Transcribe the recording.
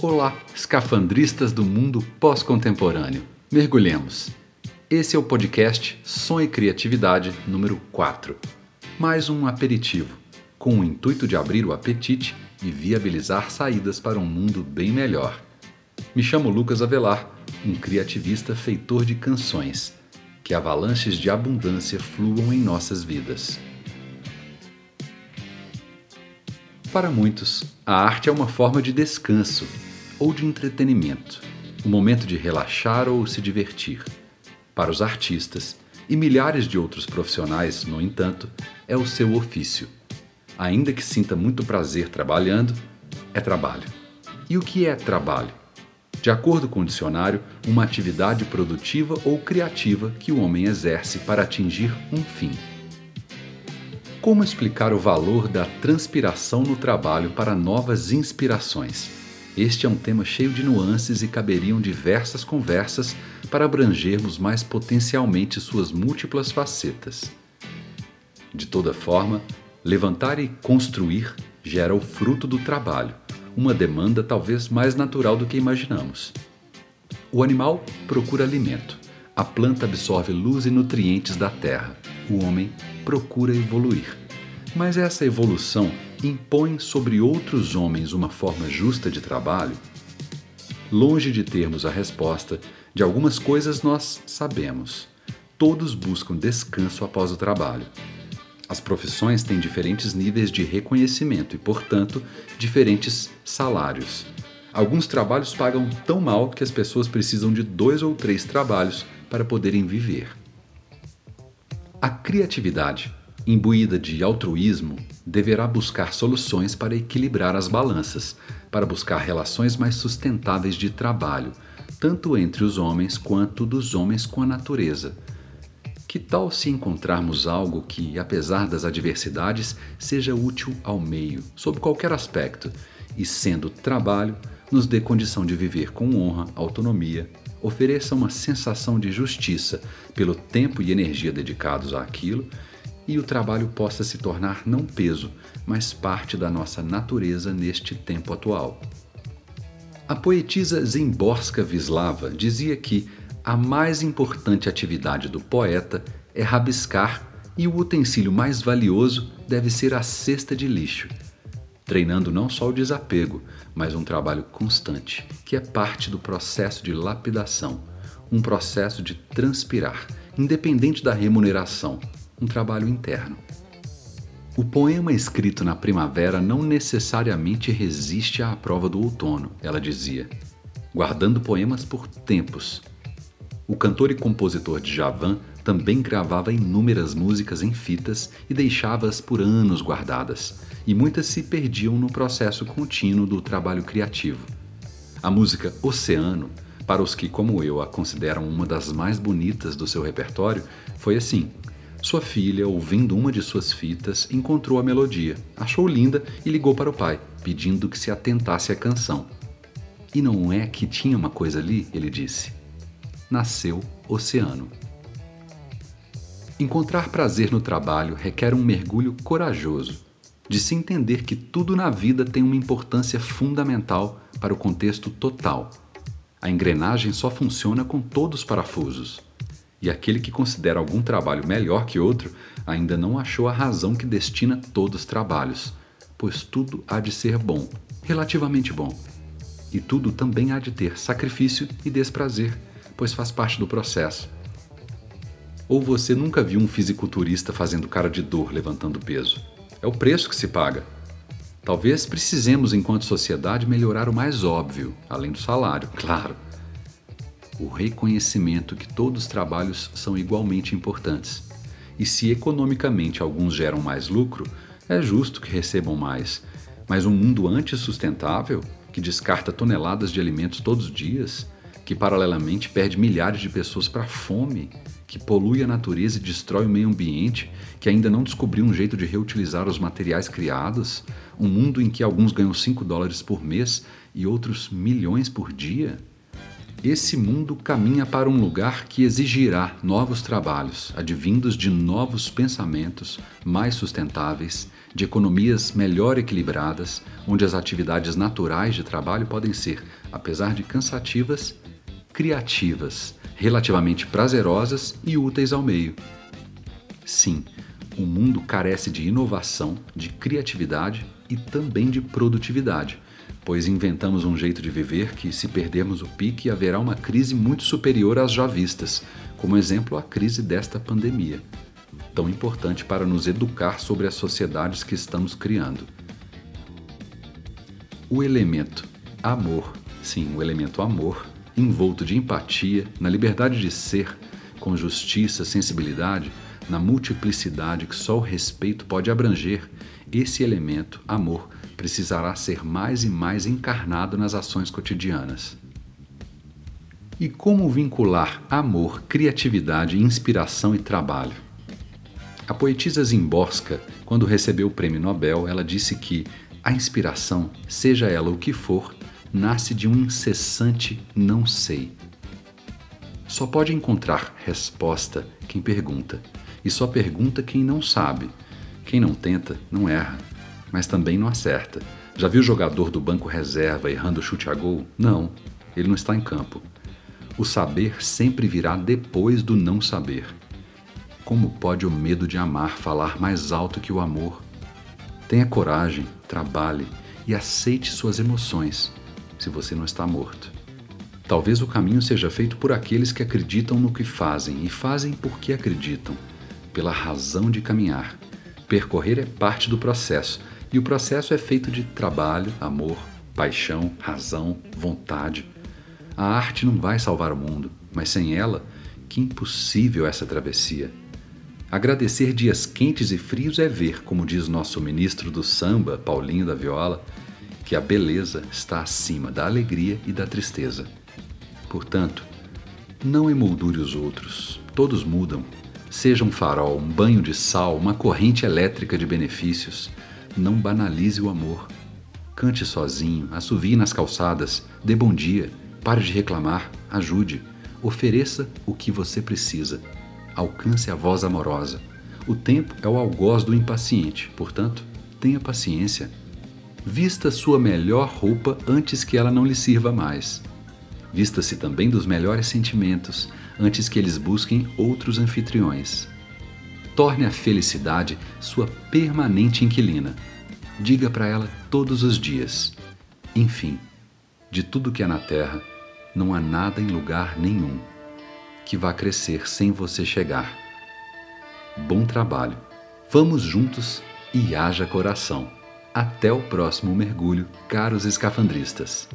Olá, escafandristas do mundo pós-contemporâneo. Mergulhemos. Esse é o podcast Som e Criatividade número 4. Mais um aperitivo, com o intuito de abrir o apetite e viabilizar saídas para um mundo bem melhor. Me chamo Lucas Avelar, um criativista feitor de canções. Que avalanches de abundância fluam em nossas vidas. Para muitos, a arte é uma forma de descanso ou de entretenimento, um momento de relaxar ou se divertir. Para os artistas e milhares de outros profissionais, no entanto, é o seu ofício. Ainda que sinta muito prazer trabalhando, é trabalho. E o que é trabalho? De acordo com o dicionário, uma atividade produtiva ou criativa que o homem exerce para atingir um fim. Como explicar o valor da transpiração no trabalho para novas inspirações? Este é um tema cheio de nuances e caberiam diversas conversas para abrangermos mais potencialmente suas múltiplas facetas. De toda forma, levantar e construir gera o fruto do trabalho, uma demanda talvez mais natural do que imaginamos. O animal procura alimento, a planta absorve luz e nutrientes da terra, o homem procura evoluir. Mas essa evolução impõe sobre outros homens uma forma justa de trabalho? Longe de termos a resposta, de algumas coisas nós sabemos. Todos buscam descanso após o trabalho. As profissões têm diferentes níveis de reconhecimento e, portanto, diferentes salários. Alguns trabalhos pagam tão mal que as pessoas precisam de dois ou três trabalhos para poderem viver. A criatividade, imbuída de altruísmo, deverá buscar soluções para equilibrar as balanças, para buscar relações mais sustentáveis de trabalho, tanto entre os homens quanto dos homens com a natureza. Que tal se encontrarmos algo que, apesar das adversidades, seja útil ao meio, sob qualquer aspecto, e sendo trabalho, nos dê condição de viver com honra, autonomia, ofereça uma sensação de justiça pelo tempo e energia dedicados àquilo e o trabalho possa se tornar não peso, mas parte da nossa natureza neste tempo atual. A poetisa Zimborska Vislava dizia que a mais importante atividade do poeta é rabiscar e o utensílio mais valioso deve ser a cesta de lixo, treinando não só o desapego, mas um trabalho constante, que é parte do processo de lapidação, um processo de transpirar, independente da remuneração, um trabalho interno. O poema escrito na primavera não necessariamente resiste à prova do outono, ela dizia, guardando poemas por tempos. O cantor e compositor de Javan também gravava inúmeras músicas em fitas e deixava-as por anos guardadas, e muitas se perdiam no processo contínuo do trabalho criativo. A música Oceano, para os que, como eu, a consideram uma das mais bonitas do seu repertório, foi assim. Sua filha, ouvindo uma de suas fitas, encontrou a melodia, achou linda e ligou para o pai, pedindo que se atentasse à canção. E não é que tinha uma coisa ali? ele disse. Nasceu Oceano. Encontrar prazer no trabalho requer um mergulho corajoso, de se entender que tudo na vida tem uma importância fundamental para o contexto total. A engrenagem só funciona com todos os parafusos. E aquele que considera algum trabalho melhor que outro ainda não achou a razão que destina todos os trabalhos, pois tudo há de ser bom, relativamente bom. E tudo também há de ter sacrifício e desprazer, pois faz parte do processo. Ou você nunca viu um fisiculturista fazendo cara de dor levantando peso? É o preço que se paga. Talvez precisemos, enquanto sociedade, melhorar o mais óbvio, além do salário, claro. O reconhecimento que todos os trabalhos são igualmente importantes. E se economicamente alguns geram mais lucro, é justo que recebam mais. Mas um mundo antissustentável, que descarta toneladas de alimentos todos os dias, que paralelamente perde milhares de pessoas para a fome, que polui a natureza e destrói o meio ambiente, que ainda não descobriu um jeito de reutilizar os materiais criados, um mundo em que alguns ganham 5 dólares por mês e outros milhões por dia? Esse mundo caminha para um lugar que exigirá novos trabalhos, advindos de novos pensamentos mais sustentáveis de economias melhor equilibradas, onde as atividades naturais de trabalho podem ser, apesar de cansativas, criativas, relativamente prazerosas e úteis ao meio. Sim, o mundo carece de inovação, de criatividade e também de produtividade, pois inventamos um jeito de viver que, se perdermos o pique, haverá uma crise muito superior às já vistas, como exemplo a crise desta pandemia, tão importante para nos educar sobre as sociedades que estamos criando. O elemento amor, sim, o elemento amor, envolto de empatia, na liberdade de ser, com justiça, sensibilidade, na multiplicidade que só o respeito pode abranger, esse elemento, amor, precisará ser mais e mais encarnado nas ações cotidianas. E como vincular amor, criatividade, inspiração e trabalho? A poetisa Zimborska, quando recebeu o prêmio Nobel, ela disse que a inspiração, seja ela o que for, nasce de um incessante não sei. Só pode encontrar resposta quem pergunta, e só pergunta quem não sabe. Quem não tenta, não erra, mas também não acerta. Já viu o jogador do banco reserva errando chute a gol? Não, ele não está em campo. O saber sempre virá depois do não saber. Como pode o medo de amar falar mais alto que o amor? Tenha coragem, trabalhe e aceite suas emoções, se você não está morto. Talvez o caminho seja feito por aqueles que acreditam no que fazem e fazem porque acreditam pela razão de caminhar. Percorrer é parte do processo, e o processo é feito de trabalho, amor, paixão, razão, vontade. A arte não vai salvar o mundo, mas sem ela, que impossível essa travessia. Agradecer dias quentes e frios é ver, como diz nosso ministro do samba, Paulinho da Viola, que a beleza está acima da alegria e da tristeza. Portanto, não emoldure os outros, todos mudam, Seja um farol, um banho de sal, uma corrente elétrica de benefícios. Não banalize o amor. Cante sozinho, assovie nas calçadas, dê bom dia, pare de reclamar, ajude, ofereça o que você precisa. Alcance a voz amorosa. O tempo é o algoz do impaciente, portanto, tenha paciência. Vista sua melhor roupa antes que ela não lhe sirva mais. Vista-se também dos melhores sentimentos, antes que eles busquem outros anfitriões. Torne a felicidade sua permanente inquilina. Diga para ela todos os dias: Enfim, de tudo que há na terra, não há nada em lugar nenhum que vá crescer sem você chegar. Bom trabalho. Vamos juntos e haja coração. Até o próximo mergulho, caros escafandristas.